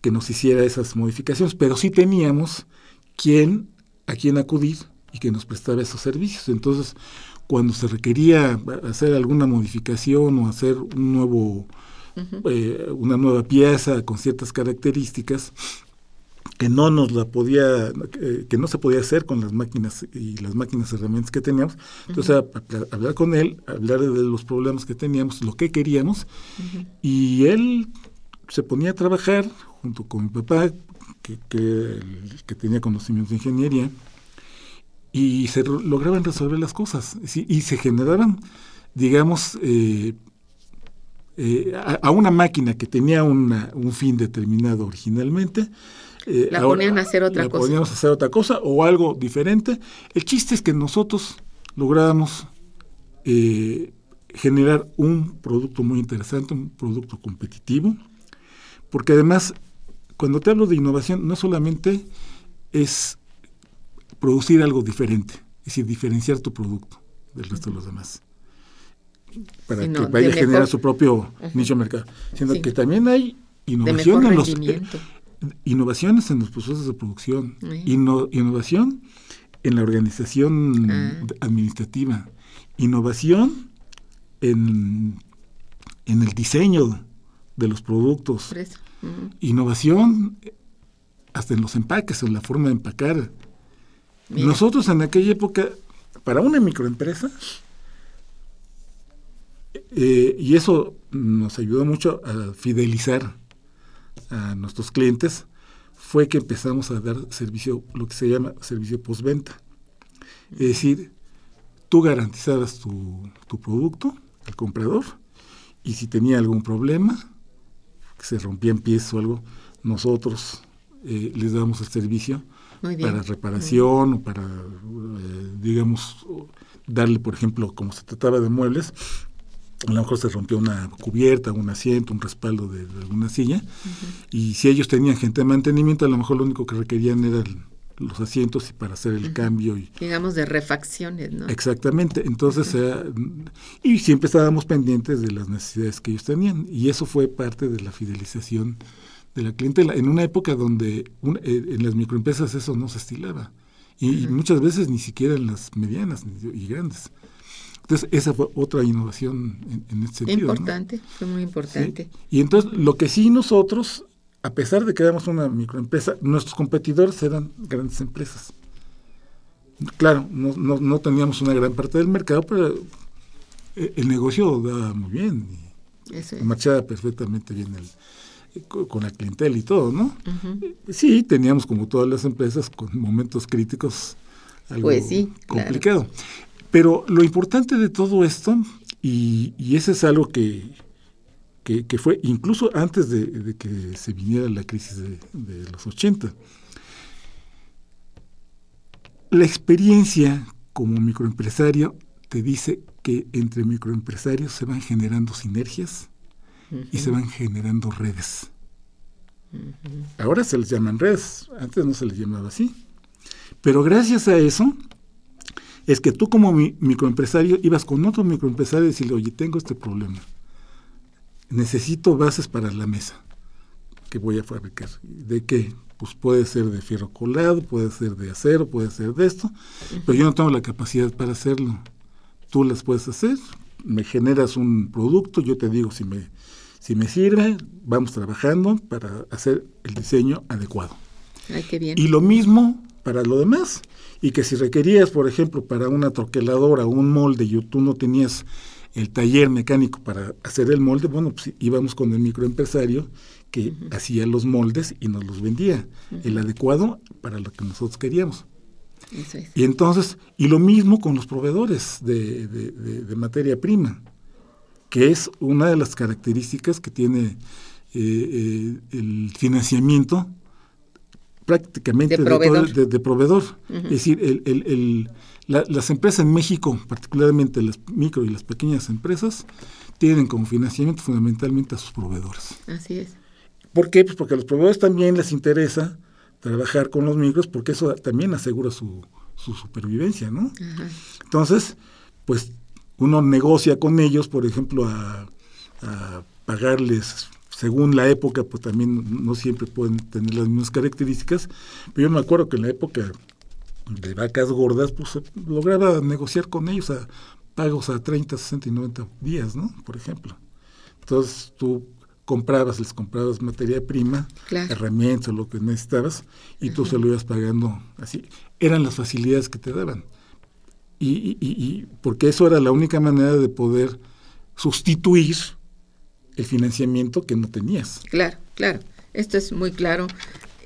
Speaker 2: que nos hiciera esas modificaciones, pero sí teníamos quien, a quien acudir y que nos prestaba esos servicios. Entonces, cuando se requería hacer alguna modificación o hacer un nuevo, eh, una nueva pieza con ciertas características, que no nos la podía, que no se podía hacer con las máquinas y las máquinas herramientas que teníamos. Entonces, hablar con él, hablar de los problemas que teníamos, lo que queríamos, y él se ponía a trabajar junto con mi papá, que, que, tenía conocimientos de ingeniería, y se lograban resolver las cosas, y se generaban, digamos, eh, eh, a, una máquina que tenía una, un fin determinado originalmente.
Speaker 1: Eh, la ponían a hacer otra
Speaker 2: la
Speaker 1: cosa.
Speaker 2: Poníamos a hacer otra cosa o algo diferente. El chiste es que nosotros lográbamos eh, generar un producto muy interesante, un producto competitivo, porque además, cuando te hablo de innovación, no solamente es producir algo diferente, es decir, diferenciar tu producto del resto de los demás para que vaya a generar su propio nicho de mercado, sino que también hay innovación en los eh, innovaciones en los procesos de producción, innovación en la organización ah. administrativa, innovación en, en, el diseño de los productos, innovación hasta en los empaques, en la forma de empacar. Nosotros en aquella época, para una microempresa, eh, y eso nos ayudó mucho a fidelizar a nuestros clientes, fue que empezamos a dar servicio, lo que se llama servicio postventa. Es decir, tú garantizabas tu, tu producto al comprador y si tenía algún problema, que se rompían piezas o algo, nosotros eh, les damos el servicio para reparación o para, eh, digamos, darle, por ejemplo, como se trataba de muebles, a lo mejor se rompió una cubierta, un asiento, un respaldo de, alguna silla, y si ellos tenían gente de mantenimiento, a lo mejor lo único que requerían eran los asientos y para hacer el cambio. Y,
Speaker 1: Digamos de refacciones, ¿no?
Speaker 2: Exactamente, entonces, y siempre estábamos pendientes de las necesidades que ellos tenían, y eso fue parte de la fidelización de la clientela, en una época donde eh, en las microempresas eso no se estilaba, y, muchas veces ni siquiera en las medianas y grandes. Entonces, esa fue otra innovación en, en este sentido.
Speaker 1: Importante, fue muy importante.
Speaker 2: Y entonces, lo que sí nosotros, a pesar de que éramos una microempresa, nuestros competidores eran grandes empresas. Claro, no, no, no teníamos una gran parte del mercado, pero eh, el negocio daba muy bien. Y Marchaba perfectamente bien el, con la clientela y todo, ¿no? Sí, teníamos como todas las empresas con momentos críticos algo pues sí, complicado. Pero lo importante de todo esto, y, y eso es algo que, que, fue incluso antes de, que se viniera la crisis de, de, los 80, la experiencia como microempresario te dice que entre microempresarios se van generando sinergias y se van generando redes. Ahora se les llaman redes, antes no se les llamaba así. Pero gracias a eso, es que tú como microempresario ibas con otro microempresario y decirle, oye, tengo este problema. Necesito bases para la mesa que voy a fabricar. ¿De qué? Pues puede ser de fierro colado, puede ser de acero, puede ser de esto, pero yo no tengo la capacidad para hacerlo. Tú las puedes hacer, me generas un producto, yo te digo si me, si me sirve, vamos trabajando para hacer el diseño adecuado.
Speaker 1: Ay, qué bien.
Speaker 2: Y lo mismo para lo demás y que si requerías, por ejemplo, para una troqueladora o un molde y tú no tenías el taller mecánico para hacer el molde, bueno, pues íbamos con el microempresario que hacía los moldes y nos los vendía, el adecuado para lo que nosotros queríamos. Y entonces, y lo mismo con los proveedores de, de, materia prima, que es una de las características que tiene eh, eh, el financiamiento prácticamente de proveedor. Es decir, el, el, las empresas en México, particularmente las micro y las pequeñas empresas, tienen como financiamiento fundamentalmente a sus proveedores.
Speaker 1: Así es.
Speaker 2: ¿Por qué? Pues porque a los proveedores también les interesa trabajar con los micros porque eso también asegura su, su supervivencia, ¿no? Entonces, pues uno negocia con ellos, por ejemplo, a, a pagarles según la época, pues también no siempre pueden tener las mismas características. Pero yo me acuerdo que en la época de vacas gordas, pues lograba negociar con ellos a pagos a 30, 60 y 90 días, ¿no? Por ejemplo. Entonces tú comprabas, les comprabas materia prima, herramientas, lo que necesitabas, y tú se lo ibas pagando así. Eran las facilidades que te daban. Y, y, y porque eso era la única manera de poder sustituir el financiamiento que no tenías.
Speaker 1: Claro, claro. Esto es muy claro.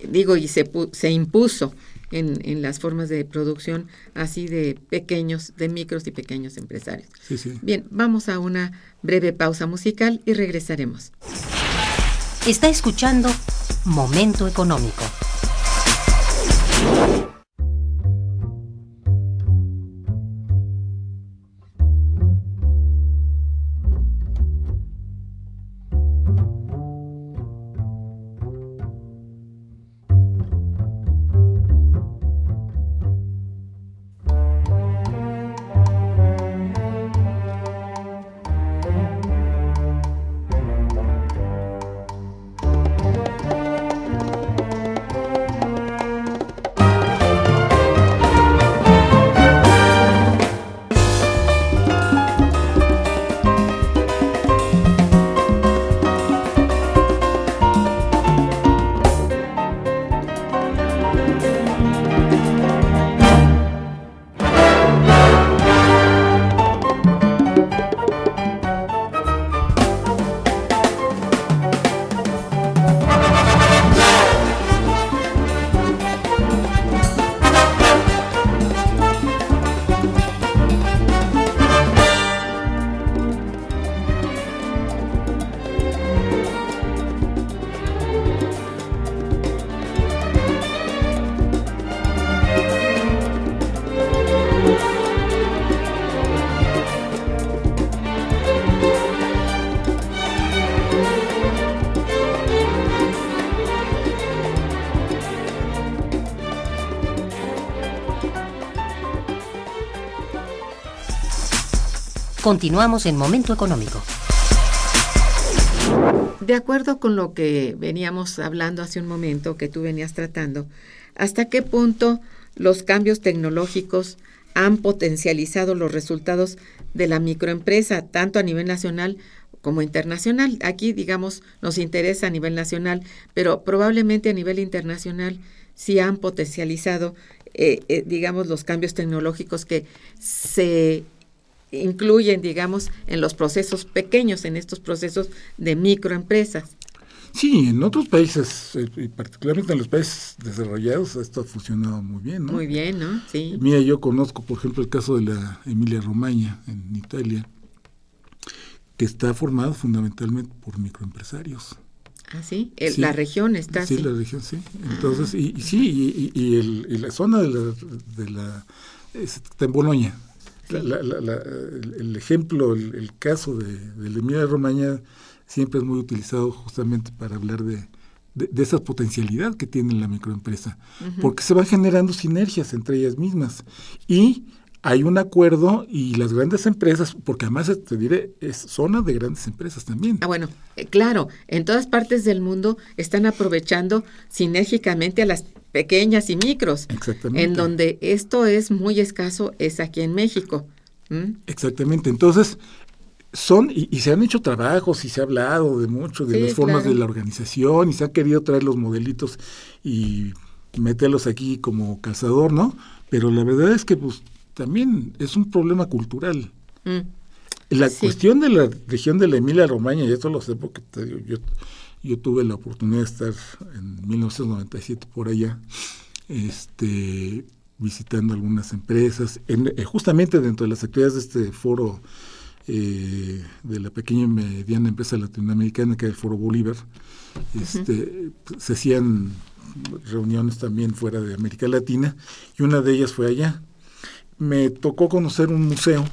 Speaker 1: Digo, y se, se impuso en, en, las formas de producción así de pequeños, de micros y pequeños empresarios.
Speaker 2: Sí, sí.
Speaker 1: Bien, vamos a una breve pausa musical y regresaremos.
Speaker 3: Está escuchando Momento Económico. Continuamos en Momento Económico.
Speaker 1: De acuerdo con lo que veníamos hablando hace un momento, que tú venías tratando, ¿hasta qué punto los cambios tecnológicos han potencializado los resultados de la microempresa, tanto a nivel nacional como internacional? Aquí, digamos, nos interesa a nivel nacional, pero probablemente a nivel internacional sí han potencializado, eh, eh, digamos, los cambios tecnológicos que se incluyen, digamos, en los procesos pequeños, en estos procesos de microempresas.
Speaker 2: Sí, en otros países, eh, y particularmente en los países desarrollados, esto ha funcionado muy bien, ¿no?
Speaker 1: Muy bien, ¿no? Sí.
Speaker 2: Mira, yo conozco, por ejemplo, el caso de la Emilia Romagna en Italia, que está formado fundamentalmente por microempresarios.
Speaker 1: Ah, sí, la región está
Speaker 2: Sí, la región, sí. Entonces, y, sí, y, el, la zona de la, de la está en Bolonia, el, ejemplo, el, caso de, de la Emilia Romagna siempre es muy utilizado justamente para hablar de, de, esa potencialidad que tiene la microempresa, porque se van generando sinergias entre ellas mismas. Y hay un acuerdo y las grandes empresas, porque además te diré, es zona de grandes empresas también.
Speaker 1: Ah, bueno, eh, claro, en todas partes del mundo están aprovechando sinérgicamente a las pequeñas y micros.
Speaker 2: Exactamente.
Speaker 1: En donde esto es muy escaso es aquí en México.
Speaker 2: Exactamente. Entonces, son, y, se han hecho trabajos y se ha hablado de mucho, de las formas de la organización, y se han querido traer los modelitos y meterlos aquí como cazador, ¿no? Pero la verdad es que pues también es un problema cultural. Mm. La cuestión de la región de la Emilia Romagna, y esto lo sé porque yo yo tuve la oportunidad de estar en 1997 por allá, este, visitando algunas empresas, eh, justamente dentro de las actividades de este foro eh, de la pequeña y mediana empresa latinoamericana, que es el Foro Bolívar, este, se hacían reuniones también fuera de América Latina, y una de ellas fue allá. Me tocó conocer un museo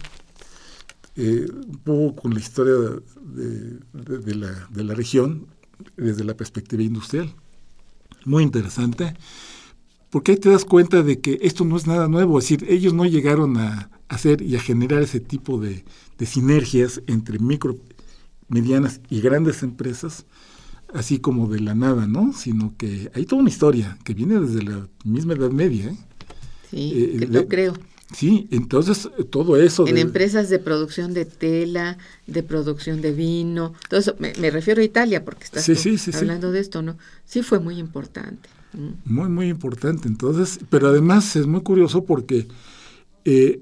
Speaker 2: eh, un poco con la historia de, la, de, la, región, desde la perspectiva industrial. Muy interesante, porque ahí te das cuenta de que esto no es nada nuevo, es decir, ellos no llegaron a hacer y a generar ese tipo de, sinergias entre micro, medianas y grandes empresas, así como de la nada, ¿no? Sino que hay toda una historia que viene desde la misma Edad Media. ¿eh?
Speaker 1: Sí, eh, lo creo.
Speaker 2: Sí, entonces todo eso.
Speaker 1: En empresas de producción de tela, de producción de vino, todo eso, me, refiero a Italia porque estás hablando de esto, ¿no? Sí fue muy importante.
Speaker 2: Muy, muy importante. Entonces, pero además es muy curioso porque eh,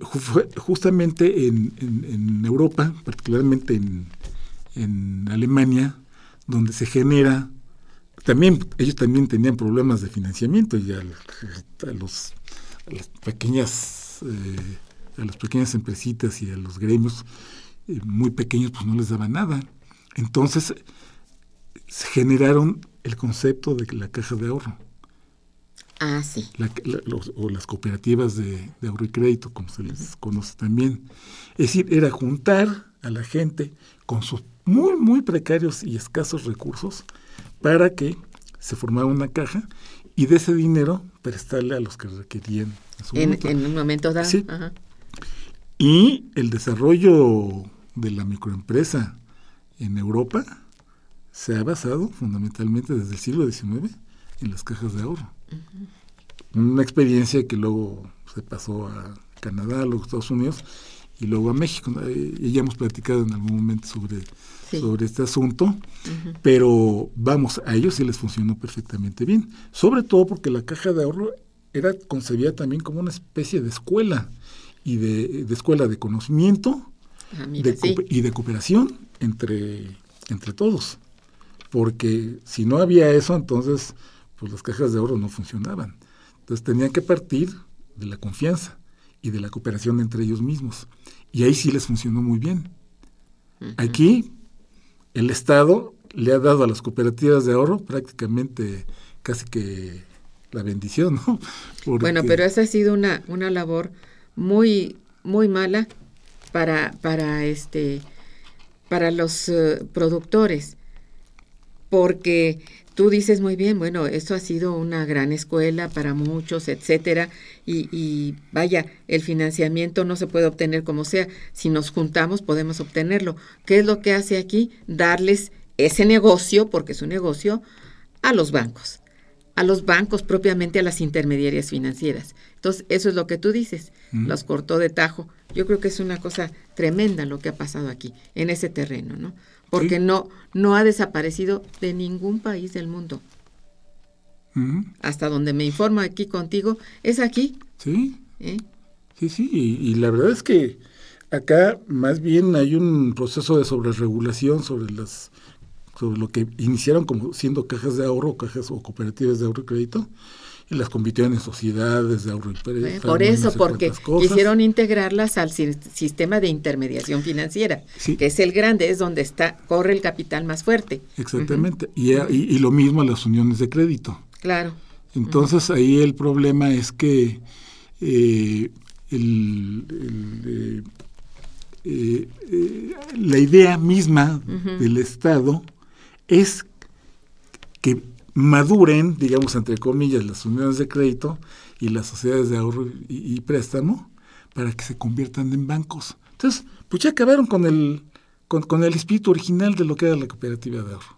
Speaker 2: justamente en, en, Europa, particularmente en, en Alemania, donde se genera también ellos también tenían problemas de financiamiento y a, los a las pequeñas eh, a las pequeñas empresitas y a los gremios eh, muy pequeños pues no les daba nada entonces se generaron el concepto de la caja de ahorro
Speaker 1: Ah, sí.
Speaker 2: o las cooperativas de, ahorro y crédito, como se les conoce también. Es decir, era juntar a la gente con sus muy, muy precarios y escasos recursos para que se formara una caja y de ese dinero prestarle a los que requerían.
Speaker 1: En, en, un momento dado.
Speaker 2: Sí. Y el desarrollo de la microempresa en Europa se ha basado fundamentalmente desde el siglo XIX en las cajas de ahorro. Una experiencia que luego se pasó a Canadá, luego a Estados Unidos y luego a México. Y ya hemos platicado en algún momento sobre, sobre este asunto, pero vamos, a ellos sí les funcionó perfectamente bien, sobre todo porque la caja de ahorro era concebida también como una especie de escuela y de, escuela de conocimiento
Speaker 1: ah,
Speaker 2: y de cooperación entre, entre todos. Porque si no había eso, entonces pues las cajas de oro no funcionaban. Entonces tenían que partir de la confianza y de la cooperación entre ellos mismos. Y ahí sí les funcionó muy bien. Aquí el Estado le ha dado a las cooperativas de ahorro prácticamente casi que la bendición, ¿no?
Speaker 1: Bueno, pero esa ha sido una, una labor muy, muy mala para, para este para los eh, productores, porque tú dices muy bien, bueno, esto ha sido una gran escuela para muchos, etcétera, y, vaya, el financiamiento no se puede obtener como sea, si nos juntamos podemos obtenerlo. ¿Qué es lo que hace aquí? Darles ese negocio, porque es un negocio, a los bancos, a los bancos propiamente a las intermediarias financieras. Entonces, eso es lo que tú dices, los cortó de tajo. Yo creo que es una cosa tremenda lo que ha pasado aquí, en ese terreno, ¿no? Porque no, no ha desaparecido de ningún país del mundo. Hasta donde me informo aquí contigo, es aquí.
Speaker 2: Sí. ¿Eh? Sí, sí, y, la verdad es que acá más bien hay un proceso de sobreregulación sobre las sobre lo que iniciaron como siendo cajas de ahorro, cajas o cooperativas de ahorro y crédito, y las convirtieron en sociedades de ahorro y
Speaker 1: crédito. Por eso, porque quisieron integrarlas al sistema de intermediación financiera, que es el grande, es donde está corre el capital más fuerte.
Speaker 2: Exactamente, y, y, lo mismo a las uniones de crédito.
Speaker 1: Claro.
Speaker 2: Entonces ahí el problema es que eh, eh, eh, la idea misma del Estado es que maduren, digamos, entre comillas, las uniones de crédito y las sociedades de ahorro y, préstamo para que se conviertan en bancos. Entonces, pues ya acabaron con el, con, el espíritu original de lo que era la cooperativa de ahorro.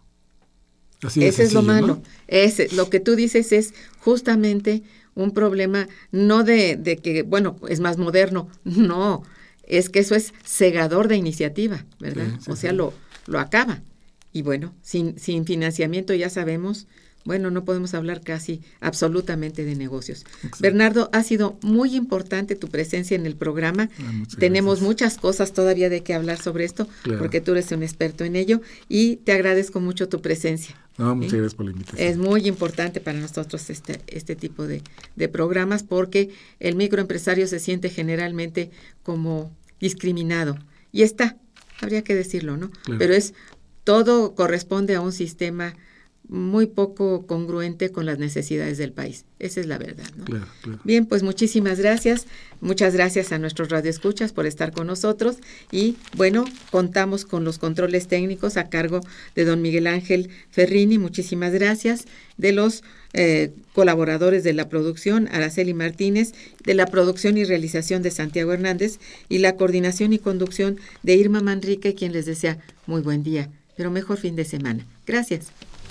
Speaker 1: Así Ese es lo malo. Ese, lo que tú dices es justamente un problema no de, de, que, bueno, es más moderno, no, es que eso es cegador de iniciativa, ¿verdad? o sea, lo, lo acaba. Y bueno, sin, sin financiamiento ya sabemos bueno, no podemos hablar casi absolutamente de negocios. Bernardo, ha sido muy importante tu presencia en el programa. Ah, Tenemos muchas cosas todavía de que hablar sobre esto, porque tú eres un experto en ello y te agradezco mucho tu presencia.
Speaker 2: No, muchas gracias por la invitación.
Speaker 1: Es muy importante para nosotros este, este tipo de, programas porque el microempresario se siente generalmente como discriminado. Y está, habría que decirlo, ¿no? Pero es, todo corresponde a un sistema muy poco congruente con las necesidades del país. Esa es la verdad. ¿no? Bien, pues muchísimas gracias. Muchas gracias a nuestros radioescuchas por estar con nosotros. Y bueno, contamos con los controles técnicos a cargo de don Miguel Ángel Ferrini. Muchísimas gracias. De los eh, colaboradores de la producción, Araceli Martínez, de la producción y realización de Santiago Hernández y la coordinación y conducción de Irma Manrique, quien les desea muy buen día, pero mejor fin de semana. Gracias.